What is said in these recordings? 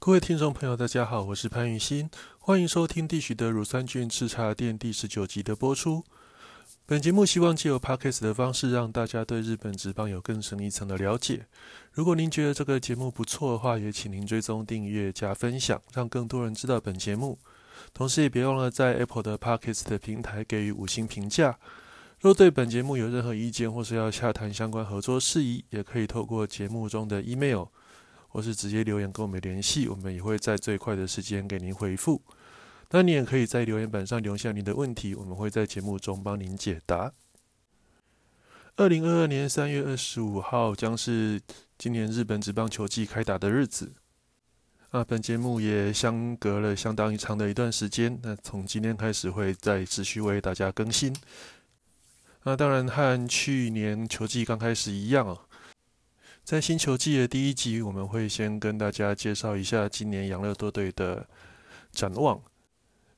各位听众朋友，大家好，我是潘雨欣，欢迎收听地许的乳酸菌吃茶店第十九集的播出。本节目希望借由 podcast 的方式，让大家对日本职棒有更深一层的了解。如果您觉得这个节目不错的话，也请您追踪、订阅、加分享，让更多人知道本节目。同时，也别忘了在 Apple 的 podcast 的平台给予五星评价。若对本节目有任何意见，或是要洽谈相关合作事宜，也可以透过节目中的 email。或是直接留言跟我们联系，我们也会在最快的时间给您回复。那你也可以在留言板上留下您的问题，我们会在节目中帮您解答。二零二二年三月二十五号将是今年日本职棒球季开打的日子。啊，本节目也相隔了相当于长的一段时间，那从今天开始会再持续为大家更新。那当然和去年球季刚开始一样啊。在星球季的第一集，我们会先跟大家介绍一下今年养乐多队的展望，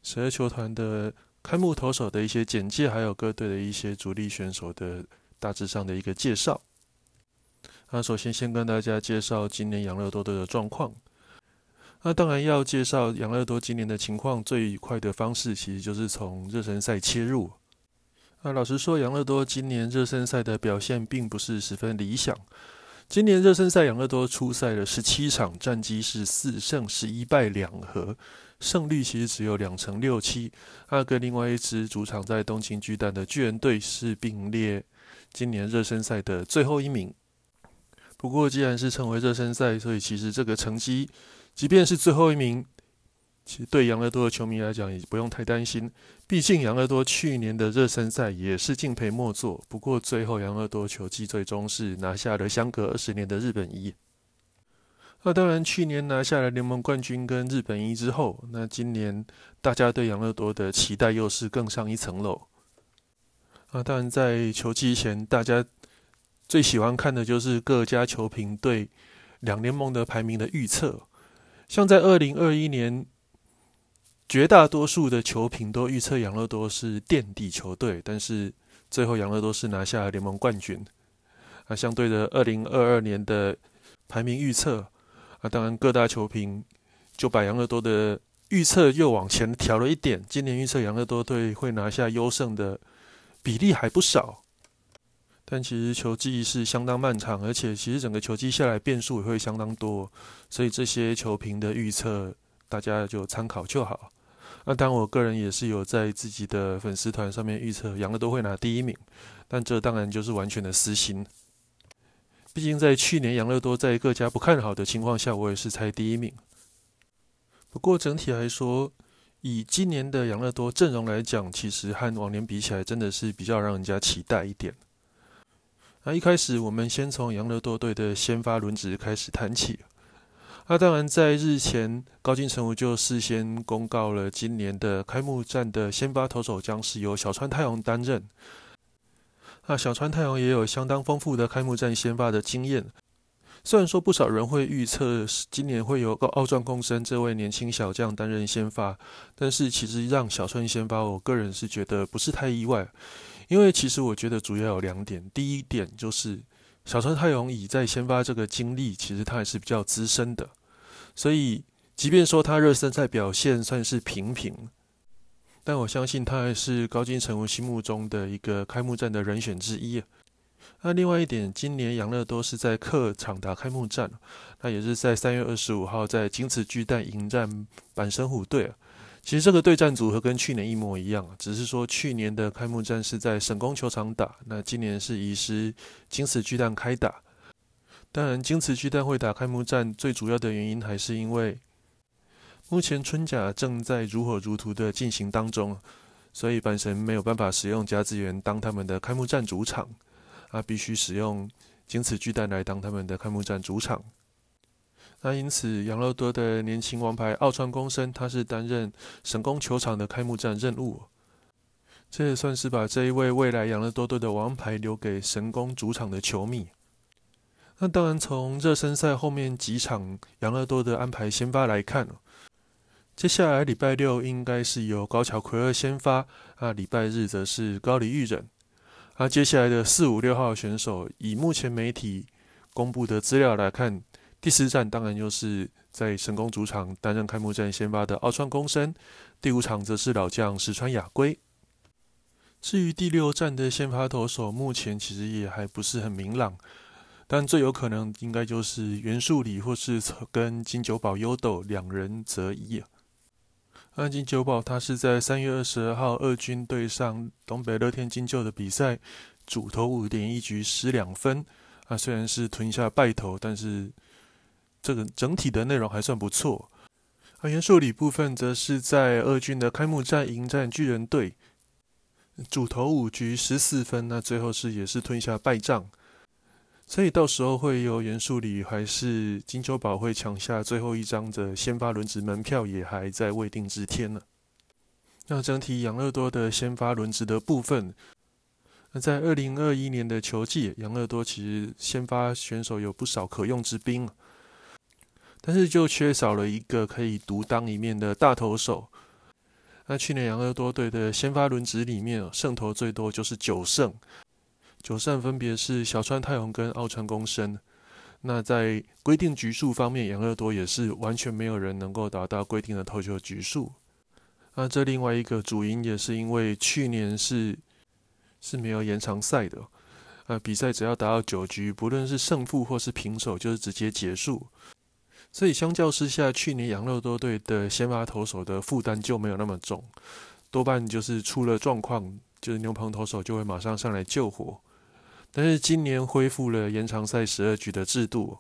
十二球团的开幕投手的一些简介，还有各队的一些主力选手的大致上的一个介绍。那首先先跟大家介绍今年养乐多队的状况。那当然要介绍养乐多今年的情况，最快的方式其实就是从热身赛切入。那老实说，养乐多今年热身赛的表现并不是十分理想。今年热身赛，养乐多出赛的十七场，战绩是四胜十一败两和，胜率其实只有两成六七。那跟另外一支主场在东京巨蛋的巨人队是并列今年热身赛的最后一名。不过，既然是成为热身赛，所以其实这个成绩，即便是最后一名。其实对养乐多的球迷来讲，也不用太担心。毕竟养乐多去年的热身赛也是敬陪末座。不过最后养乐多球季最终是拿下了相隔二十年的日本一。那当然，去年拿下了联盟冠军跟日本一之后，那今年大家对养乐多的期待又是更上一层楼。那，当然在球季前，大家最喜欢看的就是各家球评对两联盟的排名的预测。像在二零二一年。绝大多数的球评都预测养乐多是垫底球队，但是最后养乐多是拿下联盟冠军。啊，相对的，二零二二年的排名预测，啊，当然各大球评就把养乐多的预测又往前调了一点。今年预测养乐多队会拿下优胜的比例还不少，但其实球季是相当漫长，而且其实整个球季下来变数也会相当多，所以这些球评的预测大家就参考就好。那当然，我个人也是有在自己的粉丝团上面预测杨乐多会拿第一名，但这当然就是完全的私心。毕竟在去年杨乐多在各家不看好的情况下，我也是猜第一名。不过整体来说，以今年的杨乐多阵容来讲，其实和往年比起来，真的是比较让人家期待一点。那一开始，我们先从杨乐多队的先发轮值开始谈起。那当然，在日前，高金城武就事先公告了，今年的开幕战的先发投手将是由小川太阳担任。那小川太阳也有相当丰富的开幕战先发的经验。虽然说不少人会预测今年会有个奥壮共生这位年轻小将担任先发，但是其实让小川先发，我个人是觉得不是太意外。因为其实我觉得主要有两点，第一点就是小川太阳以在先发这个经历，其实他还是比较资深的。所以，即便说他热身赛表现算是平平，但我相信他还是高金城武心目中的一个开幕战的人选之一。那另外一点，今年杨乐多是在客场打开幕战，那也是在三月二十五号在金瓷巨蛋迎战板神虎队。其实这个对战组合跟去年一模一样，只是说去年的开幕战是在神宫球场打，那今年是移师金瓷巨蛋开打。当然，京瓷巨蛋会打开幕战，最主要的原因还是因为目前春甲正在如火如荼的进行当中，所以阪神没有办法使用甲子园当他们的开幕战主场，啊，必须使用京瓷巨蛋来当他们的开幕战主场。那因此，养乐多的年轻王牌奥川公生，他是担任神宫球场的开幕战任务，这也算是把这一位未来养乐多队的王牌留给神宫主场的球迷。那当然，从热身赛后面几场养乐多的安排先发来看，接下来礼拜六应该是由高桥奎二先发，啊，礼拜日则是高梨裕人。啊，接下来的四五六号选手，以目前媒体公布的资料来看，第四站当然就是在神宫主场担任开幕战先发的奥川公生，第五场则是老将石川雅圭。至于第六站的先发投手，目前其实也还不是很明朗，但最有可能应该就是袁树里或是跟金九保优斗两人择一啊。那金九保他是在三月二十二号二军对上东北乐天金鹫的比赛，主投五点一局失两分啊，虽然是吞下败投，但是。这个整体的内容还算不错。而袁树礼部分则是在二军的开幕战迎战巨人队，主投五局十四分，那最后是也是吞下败仗。所以到时候会由袁树礼还是金秋宝会抢下最后一张的先发轮值门票，也还在未定之天呢。那整体养乐多的先发轮值的部分，那在二零二一年的球季，养乐多其实先发选手有不少可用之兵。但是就缺少了一个可以独当一面的大投手。那去年养乐多队的先发轮值里面，胜投最多就是九胜，九胜分别是小川太宏跟奥川公生。那在规定局数方面，养乐多也是完全没有人能够达到规定的投球局数。那这另外一个主因也是因为去年是是没有延长赛的，呃，比赛只要达到九局，不论是胜负或是平手，就是直接结束。所以相较之下，去年养乐多队的先发投手的负担就没有那么重，多半就是出了状况，就是牛棚投手就会马上上来救火。但是今年恢复了延长赛十二局的制度，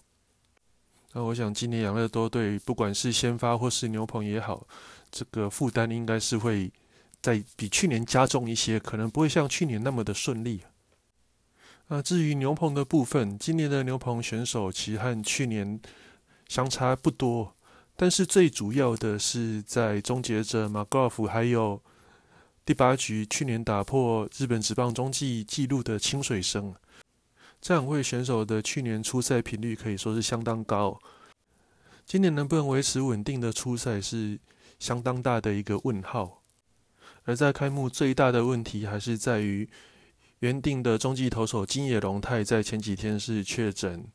那我想今年养乐多队不管是先发或是牛棚也好，这个负担应该是会在比去年加重一些，可能不会像去年那么的顺利。啊，至于牛棚的部分，今年的牛棚选手其实和去年。相差不多，但是最主要的是在终结者马高尔夫，还有第八局去年打破日本职棒中继纪录的清水生，这两位选手的去年出赛频率可以说是相当高，今年能不能维持稳定的出赛是相当大的一个问号。而在开幕最大的问题还是在于原定的中继投手金野龙太在前几天是确诊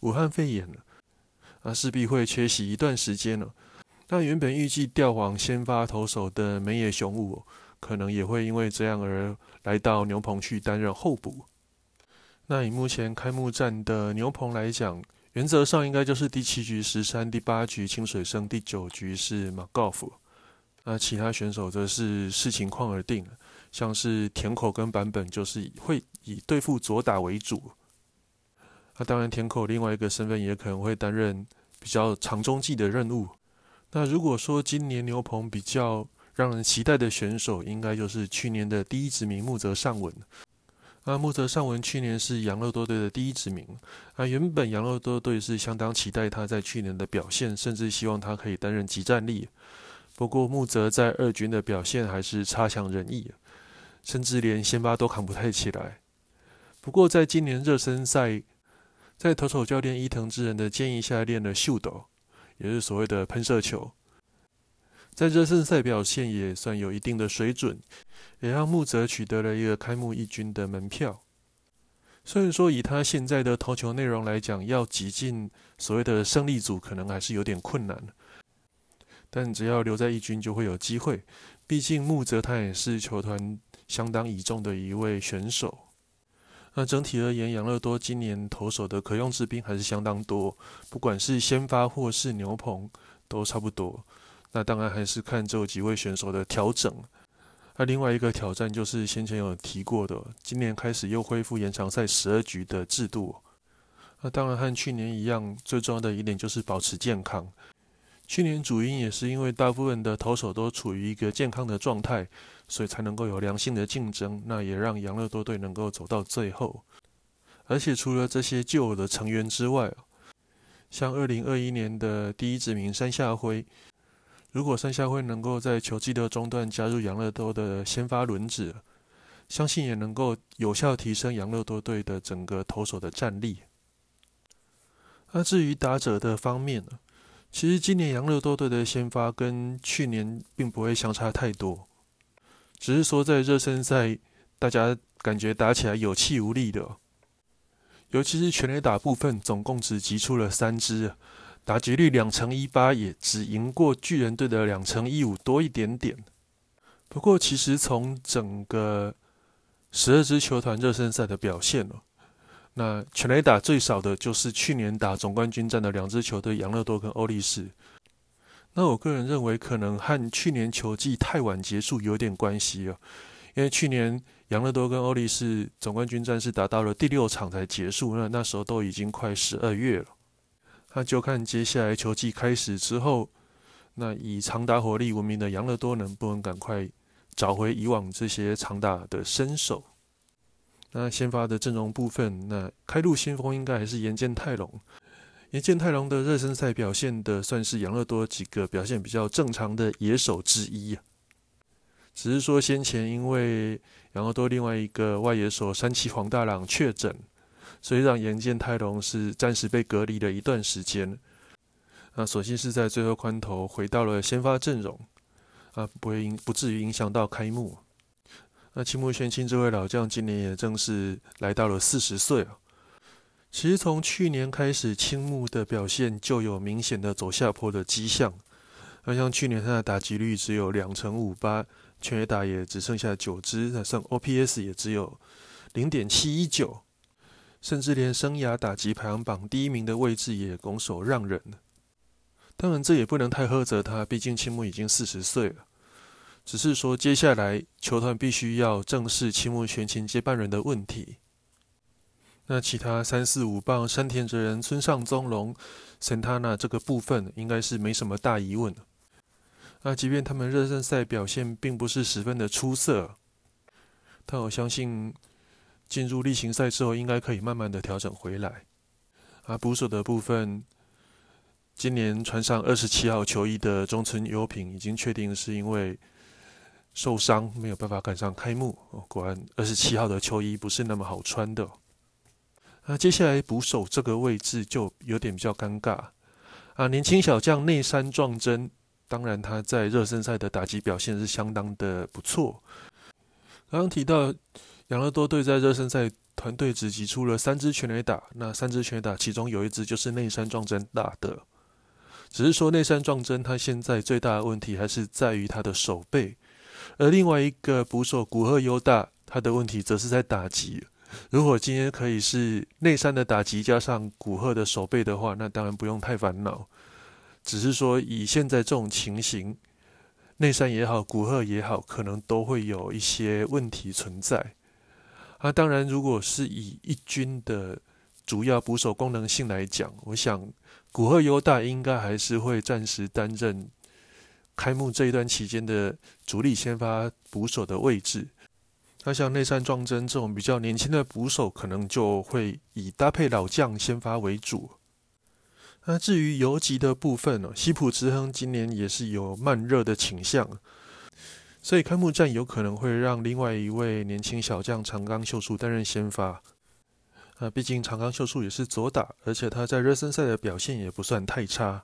武汉肺炎了。那势必会缺席一段时间了。那原本预计调往先发投手的梅野雄武，可能也会因为这样而来到牛棚去担任候补。那以目前开幕战的牛棚来讲，原则上应该就是第七局十三、第八局清水胜、第九局是马高夫。那其他选手则是视情况而定，像是田口跟版本就是会以对付左打为主。那当然，田口另外一个身份也可能会担任比较长中继的任务。那如果说今年牛棚比较让人期待的选手，应该就是去年的第一指名木泽尚文。那木泽尚文去年是养乐多队的第一指名。那原本养乐多队是相当期待他在去年的表现，甚至希望他可以担任集战力。不过木泽在二军的表现还是差强人意，甚至连先发都扛不太起来。不过在今年热身赛。在投手教练伊藤智人的建议下，练了秀斗，也是所谓的喷射球。在热身赛表现也算有一定的水准，也让木泽取得了一个开幕一军的门票。虽然说以他现在的投球内容来讲，要挤进所谓的胜利组可能还是有点困难，但只要留在一军就会有机会。毕竟木泽他也是球团相当倚重的一位选手。那整体而言，养乐多今年投手的可用之兵还是相当多，不管是先发或是牛棚都差不多。那当然还是看这几位选手的调整。那另外一个挑战就是先前有提过的，今年开始又恢复延长赛十二局的制度。那当然和去年一样，最重要的一点就是保持健康。去年主因也是因为大部分的投手都处于一个健康的状态。所以才能够有良性的竞争，那也让养乐多队能够走到最后。而且除了这些旧的成员之外，像二零二一年的第一指名山下辉，如果山下辉能够在球季的中段加入养乐多的先发轮值，相信也能够有效提升养乐多队的整个投手的战力。那至于打者的方面呢？其实今年养乐多队的先发跟去年并不会相差太多。只是说，在热身赛，大家感觉打起来有气无力的，尤其是全垒打部分，总共只击出了三支，打击率两成一八，也只赢过巨人队的两成一五多一点点。不过，其实从整个十二支球团热身赛的表现哦，那全垒打最少的就是去年打总冠军战的两支球队养乐多跟欧力士。那我个人认为，可能和去年球季太晚结束有点关系哦，因为去年。养乐多跟欧力士总冠军战是打到了第六场才结束，那那时候都已经快十二月了。那就看接下来球季开始之后，那以长打火力闻名的养乐多能不能赶快找回以往这些长打的身手。那先发的阵容部分，那开路先锋应该还是岩见泰隆。岩见泰隆的热身赛表现的算是养乐多几个表现比较正常的野手之一啊。只是说先前因为养乐多另外一个外野手山崎黄大朗确诊，所以让岩见泰隆是暂时被隔离了一段时间。那所幸是在最后关头回到了先发阵容，啊，不会影不至于影响到开幕。那青木玄清这位老将今年也正是来到了四十岁啊。其实从去年开始，青木的表现就有明显的走下坡的迹象。那像去年他的打击率只有两成五八。全垒打也只剩下九支，那算 OPS 也只有零点七一九，甚至连生涯打击排行榜第一名的位置也拱手让人。当然，这也不能太苛责他，毕竟青木已经四十岁了。只是说，接下来球团必须要正视青木全勤接班人的问题。那其他三四五棒山田哲人、村上宗隆、神田那这个部分，应该是没什么大疑问那即便他们热身赛表现并不是十分的出色，但我相信进入例行赛之后，应该可以慢慢的调整回来。啊，捕手的部分，今年穿上二十七号球衣的中村优平已经确定是因为受伤没有办法赶上开幕。哦，果然二十七号的球衣不是那么好穿的。那接下来捕手这个位置就有点比较尴尬。啊，年轻小将内山壮真。当然，他在热身赛的打击表现是相当的不错。刚刚提到养乐多队在热身赛团队只击出了三支全垒打，那三支全垒打其中有一支就是内山壮真打的。只是说内山壮真他现在最大的问题还是在于他的手背，而另外一个捕手古贺优大，他的问题则是在打击。如果今天可以是内山的打击加上古贺的手背的话，那当然不用太烦恼。只是说，以现在这种情形，内山也好，古贺也好，可能都会有一些问题存在。啊，当然，如果是以一军的主要捕手功能性来讲，我想古贺优大应该还是会暂时担任开幕这一段期间的主力先发捕手的位置。那像内山壮真这种比较年轻的捕手，可能就会以搭配老将先发为主。那至于游击的部分呢？西普之亨今年也是有慢热的倾向，所以开幕战有可能会让另外一位年轻小将长冈秀树担任先发。啊，毕竟长冈秀树也是左打，而且他在热身赛的表现也不算太差。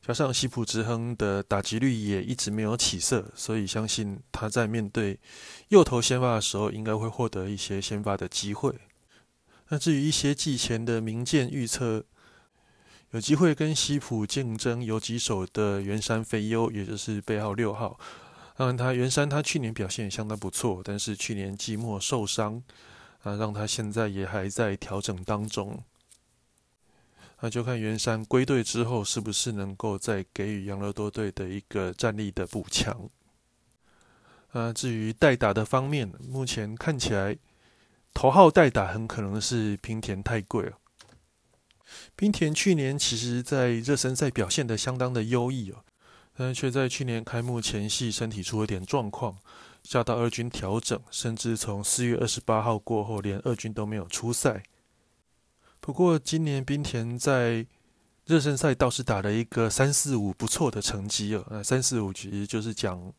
加上西普之亨的打击率也一直没有起色，所以相信他在面对右投先发的时候，应该会获得一些先发的机会。那至于一些季前的名剑预测，有机会跟西普竞争有几手的圆山飞优，也就是背号六号。当然，他圆山他去年表现也相当不错，但是去年季末受伤，啊，让他现在也还在调整当中。那就看圆山归队之后，是不是能够再给予养乐多队的一个战力的补强。啊，至于代打的方面，目前看起来头号代打很可能是平田太贵了。冰田去年其实在热身赛表现的相当的优异哦，但却在去年开幕前夕身体出了点状况，下到二军调整，甚至从四月二十八号过后，连二军都没有出赛。不过今年冰田在热身赛倒是打了一个三四五不错的成绩哦，那三四五其实就是讲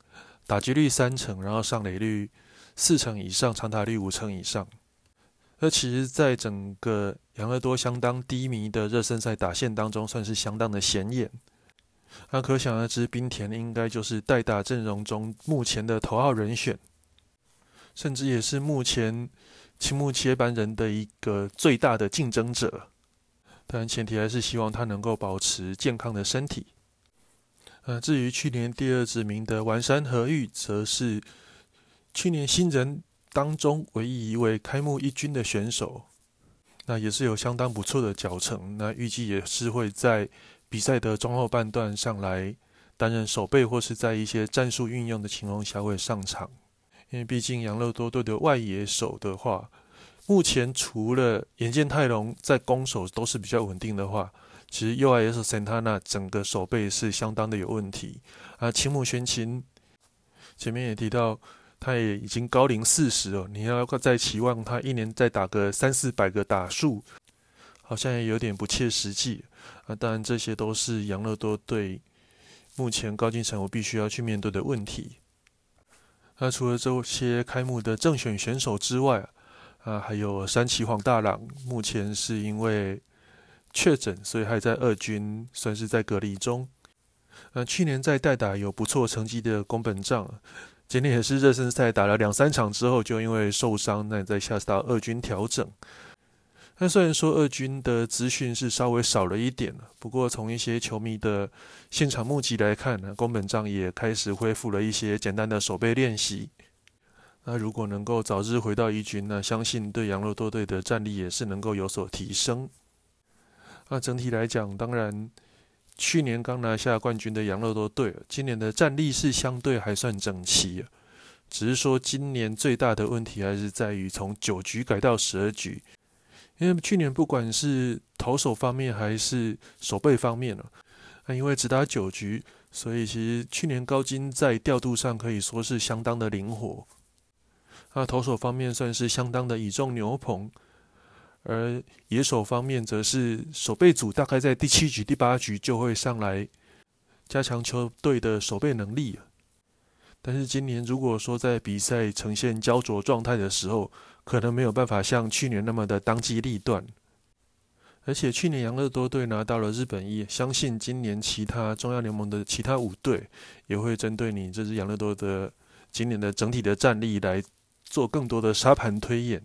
打击率三成，然后上垒率四成以上，长打率五成以上。那其实，在整个养乐多相当低迷的热身赛打线当中，算是相当的显眼。那可想而知，冰田应该就是代打阵容中目前的头号人选，甚至也是目前青木接班人的一个最大的竞争者。但前提还是希望他能够保持健康的身体。呃，至于去年第二指名的丸山和玉，则是去年新人当中唯一一位开幕一军的选手，那也是有相当不错的脚程。那预计也是会在比赛的中后半段上来担任守备，或是在一些战术运用的情况下会上场。因为毕竟养乐多队的外野手的话。目前除了岩见泰隆在攻守都是比较稳定的话，其实 UIS Santana 整个手背是相当的有问题啊。青木玄琴前面也提到，他也已经高龄四十了，你要再期望他一年再打个三四百个打数，好像也有点不切实际啊。当然，这些都是养乐多队目前高进城我必须要去面对的问题。那除了这些开幕的正选选手之外，啊，还有山崎黄大郎，目前是因为确诊，所以还在二军，算是在隔离中。那去年在代打有不错成绩的宫本丈，今年也是热身赛打了两三场之后，就因为受伤，那在下到二军调整。那虽然说二军的资讯是稍微少了一点，不过从一些球迷的现场目击来看呢，宫本丈也开始恢复了一些简单的手背练习。那如果能够早日回到一军，那相信对杨乐多队的战力也是能够有所提升。那整体来讲，当然去年刚拿下冠军的杨乐多队，今年的战力是相对还算整齐，只是说今年最大的问题还是在于从九局改到十二局，因为去年不管是投手方面还是守备方面呢，那因为只打九局，所以其实去年高金在调度上可以说是相当的灵活。那投手方面算是相当的倚重牛棚，而野手方面则是守备组大概在第七局、第八局就会上来加强球队的守备能力。但是今年如果说在比赛呈现焦灼状态的时候，可能没有办法像去年那么的当机立断。而且去年养乐多队拿到了日本一，相信今年其他中央联盟的其他五队也会针对你这支养乐多的今年的整体的战力来。做更多的沙盘推演，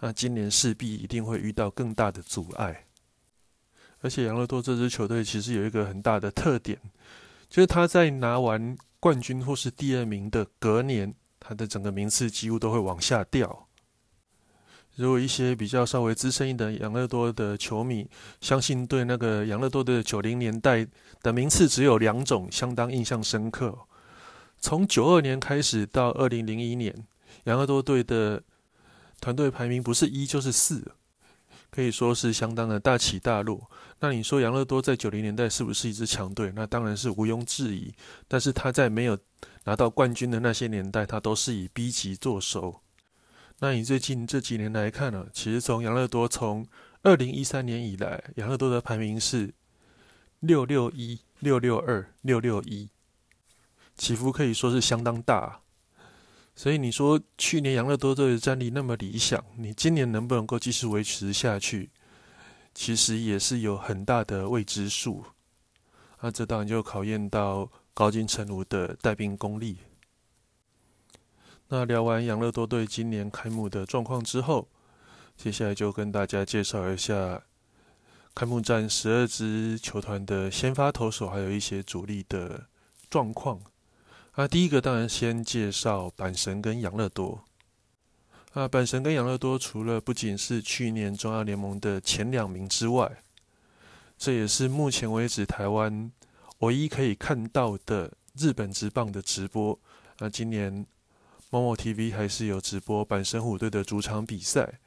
那今年势必一定会遇到更大的阻碍。而且杨乐多这支球队其实有一个很大的特点，就是他在拿完冠军或是第二名的隔年，他的整个名次几乎都会往下掉。如果一些比较稍微资深一点的杨乐多的球迷，相信对那个养乐多的九零年代的名次只有两种，相当印象深刻。从九二年开始到二零零一年。养乐多队的团队排名不是一就是四，可以说是相当的大起大落。那你说养乐多在九零年代是不是一支强队？那当然是毋庸置疑。但是他在没有拿到冠军的那些年代，他都是以 B 级作收。那你最近这几年来看呢？其实从养乐多从二零一三年以来，养乐多的排名是六六一、六六二、六六一，起伏可以说是相当大。所以你说去年杨乐多队的战力那么理想，你今年能不能够继续维持下去？其实也是有很大的未知数。那这当然就考验到高金城武的带兵功力。那聊完杨乐多队今年开幕的状况之后，接下来就跟大家介绍一下开幕战十二支球团的先发投手，还有一些主力的状况。那第一个当然先介绍阪神跟养乐多。啊，阪神跟养乐多除了不仅是去年中央联盟的前两名之外，这也是目前为止台湾唯一可以看到的日本职棒的直播。那今年某某 TV 还是有直播阪神虎队的主场比赛。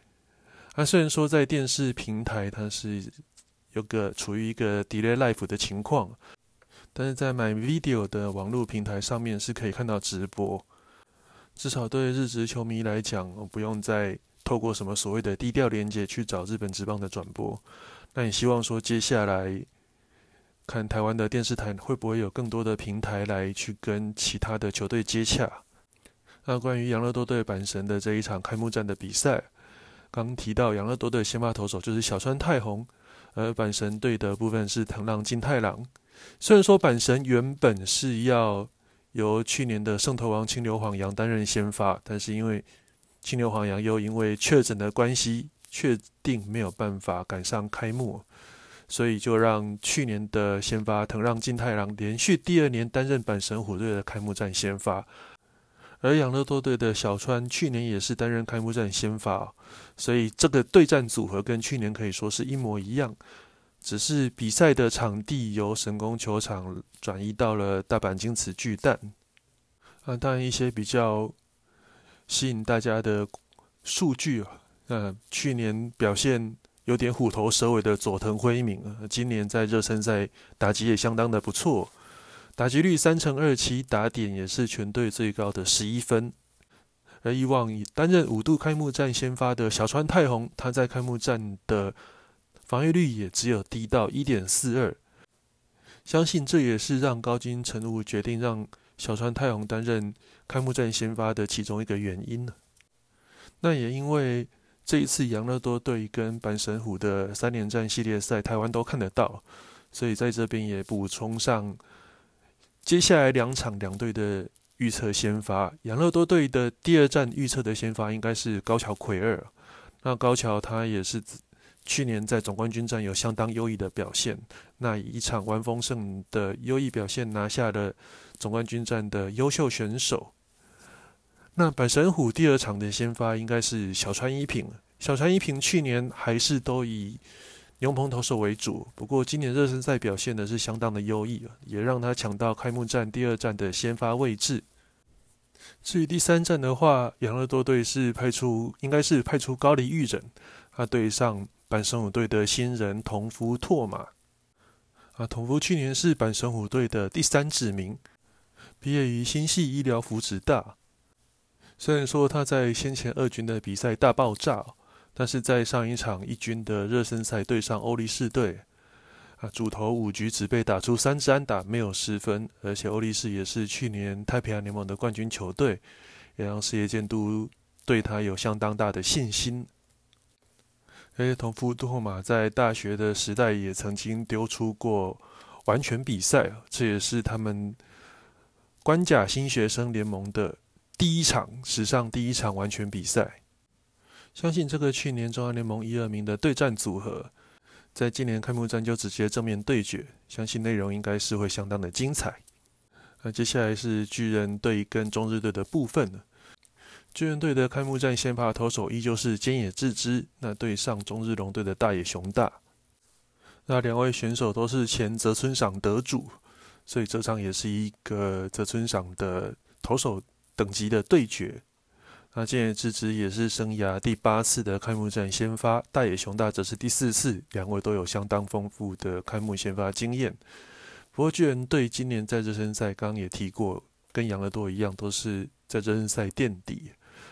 啊，虽然说在电视平台它是有个处于一个 delay life 的情况。但是在 My Video 的网络平台上面是可以看到直播，至少对日职球迷来讲，不用再透过什么所谓的低调连接去找日本职棒的转播。那你希望说接下来看台湾的电视台会不会有更多的平台来去跟其他的球队接洽？那关于养乐多队阪神的这一场开幕战的比赛，刚提到养乐多队先发投手就是小川太宏，而阪神队的部分是藤浪金太郎。虽然说阪神原本是要由去年的圣头王清流晃洋担任先发，但是因为青牛黄洋又因为确诊的关系，确定没有办法赶上开幕，所以就让去年的先发藤让金太郎连续第二年担任阪神虎队的开幕战先发。而养乐多队的小川去年也是担任开幕战先发，所以这个对战组合跟去年可以说是一模一样，只是比赛的场地由神宫球场转移到了大阪京瓷巨蛋。啊，当然一些比较吸引大家的数据啊，那去年表现有点虎头蛇尾的佐藤辉明，今年在热身赛打击也相当的不错。打击率三成二七，打点也是全队最高的十一分。而以往以担任五度开幕战先发的小川太宏，他在开幕战的防御率也只有低到一点四二。相信这也是让高金成武决定让小川太宏担任开幕战先发的其中一个原因呢。那也因为这一次养乐多队跟阪神虎的三连战系列赛，台湾都看得到，所以在这边也补充上。接下来两场两队的预测先发，养乐多队的第二站预测的先发应该是高桥奎二。那高桥他也是去年在总冠军战有相当优异的表现，那以一场完丰盛的优异表现拿下了总冠军战的优秀选手。那阪神虎第二场的先发应该是小川一平，小川一平去年还是都以。牛棚投手为主，不过今年热身赛表现的是相当的优异也让他抢到开幕战第二战的先发位置。至于第三战的话，养乐多队是派出，应该是派出高梨裕人，他对上阪神虎队的新人同福拓马。啊，同福去年是阪神虎队的第三指名，毕业于新系医疗福祉大。虽然说他在先前二军的比赛大爆炸。但是在上一场一军的热身赛对上欧力士队，啊，主投五局只被打出三支安打，没有失分，而且欧力士也是去年太平洋联盟的冠军球队，也让世界监督对他有相当大的信心。而且同夫杜后马在大学的时代也曾经丢出过完全比赛，这也是他们关甲新学生联盟的第一场史上第一场完全比赛。相信这个去年中央联盟一二名的对战组合，在今年开幕战就直接正面对决，相信内容应该是会相当的精彩。那接下来是巨人队跟中日队的部分。巨人队的开幕战先发投手依旧是菅野智之，那对上中日龙队的大野雄大。那两位选手都是前泽村赏得主，所以这场也是一个泽村赏的投手等级的对决。那今野智之也是生涯第八次的开幕战先发，大野雄大则是第四次，两位都有相当丰富的开幕先发经验。不过巨人队今年在热身赛刚刚也提过，跟养乐多一样，都是在热身赛垫底。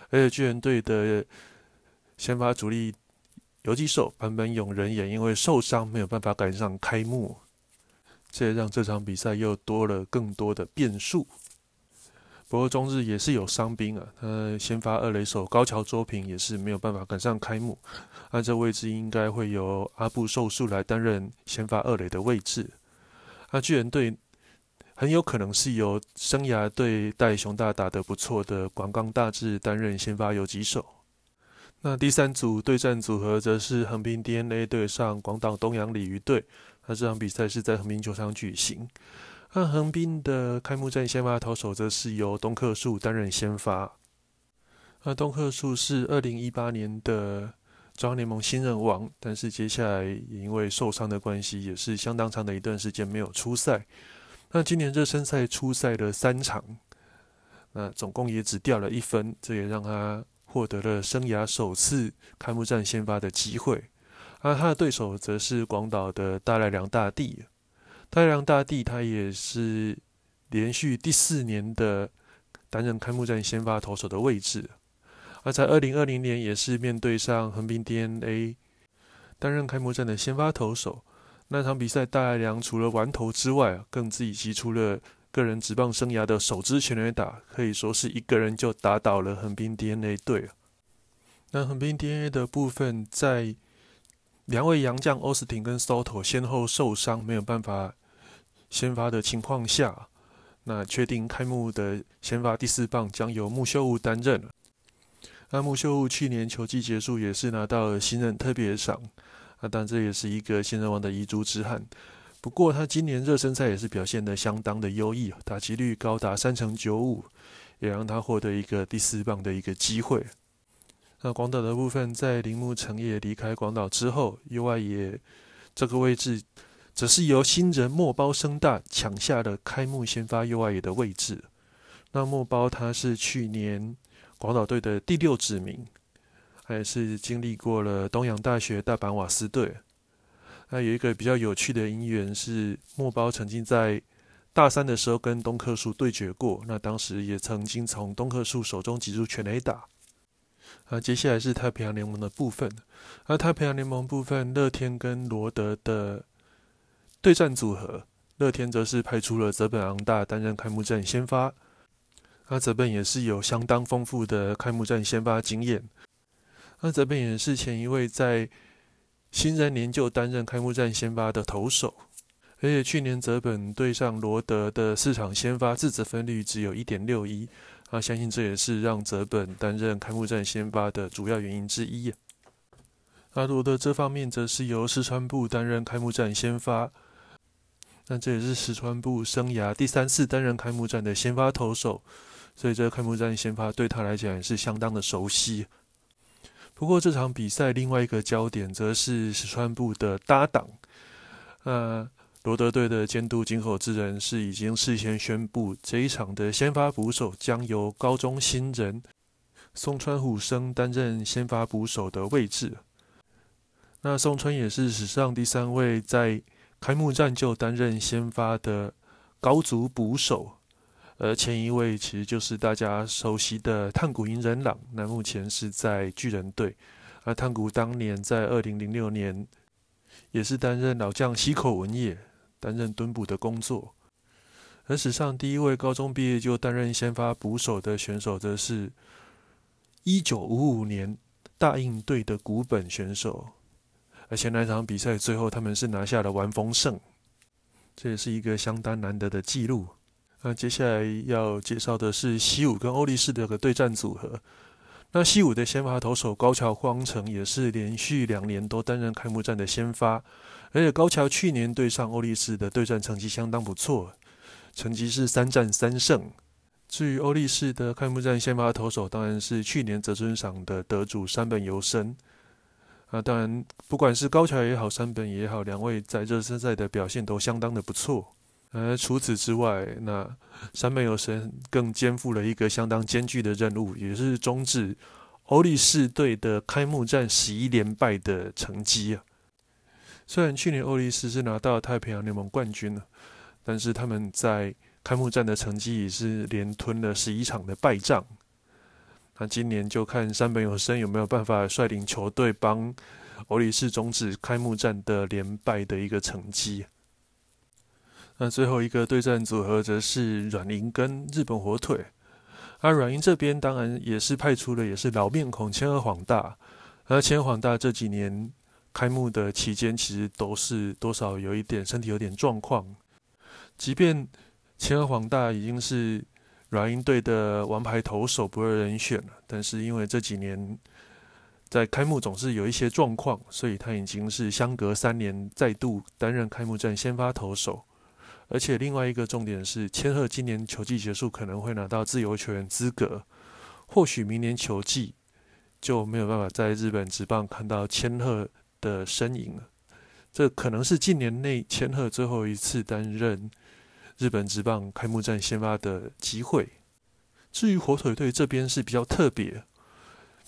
而且巨人队的先发主力游击手坂本勇人也因为受伤没有办法赶上开幕，这也让这场比赛又多了更多的变数。不过中日也是有伤兵啊，他先发二垒手高桥周平也是没有办法赶上开幕，按这位置应该会由阿布寿树来担任先发二垒的位置。那巨人队很有可能是由生涯对大雄大打得不错的广冈大志担任先发游击手。那第三组对战组合则是横滨 DNA 对上广岛东洋鲤鱼队，那这场比赛是在横滨球场举行。那横滨的开幕战先发投手则是由东克树担任先发。那东克树是二零一八年的中央联盟新人王，但是接下来也因为受伤的关系，也是相当长的一段时间没有出赛。那今年热身赛出赛了三场，那总共也只掉了一分，这也让他获得了生涯首次开幕战先发的机会。而他的对手则是广岛的大濑良大帝。太阳大帝他也是连续第四年的担任开幕战先发投手的位置，而在二零二零年也是面对上横滨 DNA 担任开幕战的先发投手。那场比赛，大良除了完投之外，更自己击出了个人职棒生涯的首支全垒打，可以说是一个人就打倒了横滨 DNA 队那横滨 DNA 的部分，在两位洋将欧斯汀跟 Soto 先后受伤，没有办法。先发的情况下，那确定开幕的先发第四棒将由木秀悟担任。那木秀悟去年球季结束也是拿到了新人特别赏，啊，但这也是一个新人王的遗珠之憾。不过他今年热身赛也是表现得相当的优异，打击率高达三成九五，也让他获得一个第四棒的一个机会。那广岛的部分，在铃木成也离开广岛之后，右外野这个位置，则是由新人莫包生大抢下了开幕先发右外野的位置。那莫包他是去年广岛队的第六指名，还是经历过了东洋大学、大阪瓦斯队。那有一个比较有趣的因缘是，莫包曾经在大三的时候跟东克树对决过，那当时也曾经从东克树手中挤入全垒打。啊，接下来是太平洋联盟的部分。而太平洋联盟部分，乐天跟罗德的对战组合，乐天则是派出了泽本昂大担任开幕战先发。那泽本也是有相当丰富的开幕战先发经验。那泽本也是前一位在新人年就担任开幕战先发的投手，而且去年泽本对上罗德的四场先发自责分率只有一点六一。啊，相信这也是让泽本担任开幕战先发的主要原因之一。阿罗德这方面则是由石川部担任开幕战先发，那这也是石川部生涯第三次担任开幕战的先发投手，所以这个开幕战先发对他来讲也是相当的熟悉。不过这场比赛另外一个焦点则是石川部的搭档，呃。罗德队的监督井口之人是已经事先宣布，这一场的先发捕手将由高中新人松川虎生担任先发捕手的位置。那松川也是史上第三位在开幕战就担任先发的高足捕手，而前一位其实就是大家熟悉的炭谷银人朗，那目前是在巨人队。而炭谷当年在二零零六年也是担任老将西口文也。担任蹲捕的工作，而史上第一位高中毕业就担任先发捕手的选手，则是一九五五年大印队的古本选手。而且那场比赛最后他们是拿下了完封胜，这也是一个相当难得的记录。那接下来要介绍的是西武跟欧力士的个对战组合。那西武的先发投手高桥光成也是连续两年都担任开幕战的先发。而且高桥去年对上欧力士的对战成绩相当不错，成绩是三战三胜。至于欧力士的开幕战先发投手，当然是去年泽村赏的得主山本由生。啊，当然不管是高桥也好，山本也好，两位在热身赛的表现都相当的不错。而除此之外，那山本由生更肩负了一个相当艰巨的任务，也是终止欧力士队的开幕战十一连败的成绩啊。虽然去年欧力士是拿到太平洋联盟冠军了，但是他们在开幕战的成绩也是连吞了十一场的败仗。那今年就看山本有生有没有办法率领球队帮欧力士终止开幕战的连败的一个成绩。那最后一个对战组合则是软银跟日本火腿。而软银这边当然也是派出了也是老面孔千鹤晃大，而千鹤晃大这几年。开幕的期间，其实都是多少有一点身体有点状况。即便千鹤黄大已经是软银队的王牌投手不二人选了，但是因为这几年在开幕总是有一些状况，所以他已经是相隔三年再度担任开幕战先发投手。而且另外一个重点是，千鹤今年球季结束可能会拿到自由球员资格，或许明年球季就没有办法在日本职棒看到千鹤。的身影了，这可能是近年内千鹤最后一次担任日本职棒开幕战先发的机会。至于火腿队这边是比较特别，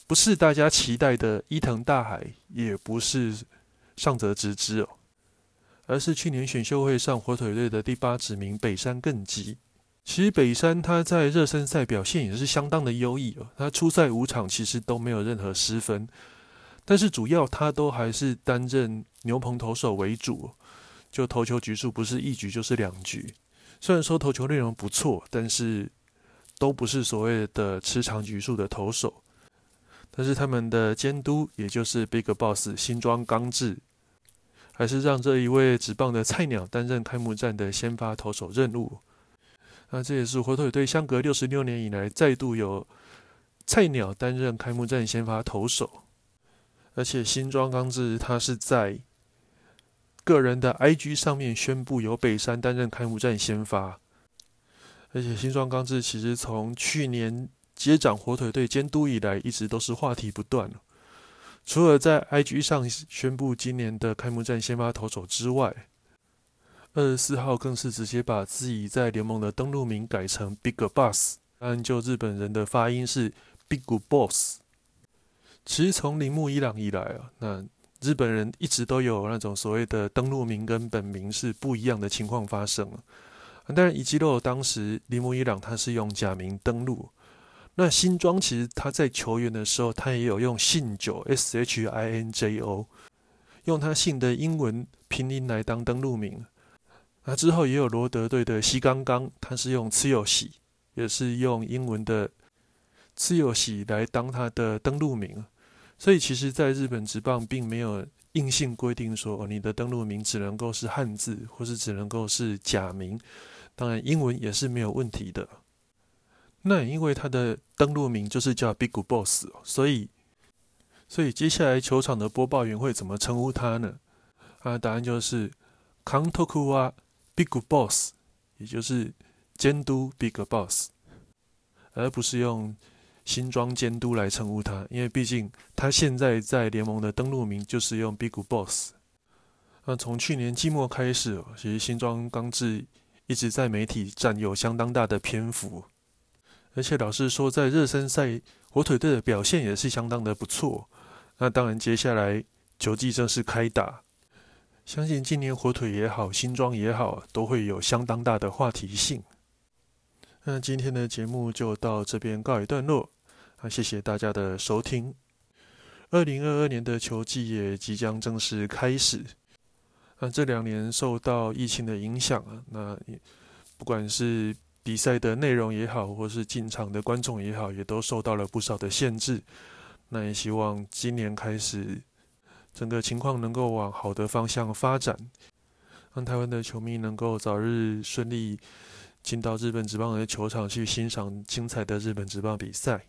不是大家期待的伊藤大海，也不是上泽直之哦，而是去年选秀会上火腿队的第八指名北山更基。其实北山他在热身赛表现也是相当的优异哦，他初赛五场其实都没有任何失分。但是主要他都还是担任牛棚投手为主，就投球局数不是一局就是两局。虽然说投球内容不错，但是都不是所谓的吃长局数的投手。但是他们的监督，也就是 Big Boss 新庄刚志，还是让这一位职棒的菜鸟担任开幕战的先发投手任务。那这也是火腿队相隔六十六年以来再度有菜鸟担任开幕战先发投手，而且新庄刚志他是在个人的 IG 上面宣布由北山担任开幕战先发，而且新庄刚志其实从去年接掌火腿队监督以来，一直都是话题不断。除了在 IG 上宣布今年的开幕战先发投手之外，二十四号更是直接把自己在联盟的登录名改成 Big Boss，按就日本人的发音是 Big Boss。其实从铃木一朗以来啊，那日本人一直都有那种所谓的登录名跟本名是不一样的情况发生。当然，以及洛当时铃木一朗他是用假名登录。那新庄其实他在球员的时候，他也有用信九 S H I N J O，用他姓的英文拼音来当登录名。那之后也有罗德队的西刚刚，他是用次有喜，也是用英文的次有喜来当他的登录名。所以其实，在日本职棒并没有硬性规定说，哦你的登录名只能够是汉字，或是只能够是假名。当然，英文也是没有问题的。那因为他的登录名就是叫 Big Boss，所以，所以接下来球场的播报员会怎么称呼他呢？啊，答案就是 k a n t o k u a Big Boss，也就是监督 Big Boss，而不是用新装监督来称呼他，因为毕竟他现在在联盟的登录名就是用 Big Boss。那从去年季末开始，其实新装刚志一直在媒体占有相当大的篇幅。而且老实说，在热身赛火腿队的表现也是相当的不错。那当然，接下来球季正式开打，相信今年火腿也好，新装也好，都会有相当大的话题性。那今天的节目就到这边告一段落。啊，谢谢大家的收听。二零二二年的球季也即将正式开始。那这两年受到疫情的影响啊，那不管是比赛的内容也好，或是进场的观众也好，也都受到了不少的限制。那也希望今年开始，整个情况能够往好的方向发展，让台湾的球迷能够早日顺利进到日本职棒的球场去欣赏精彩的日本职棒比赛。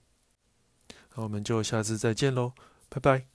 那我们就下次再见喽，拜拜。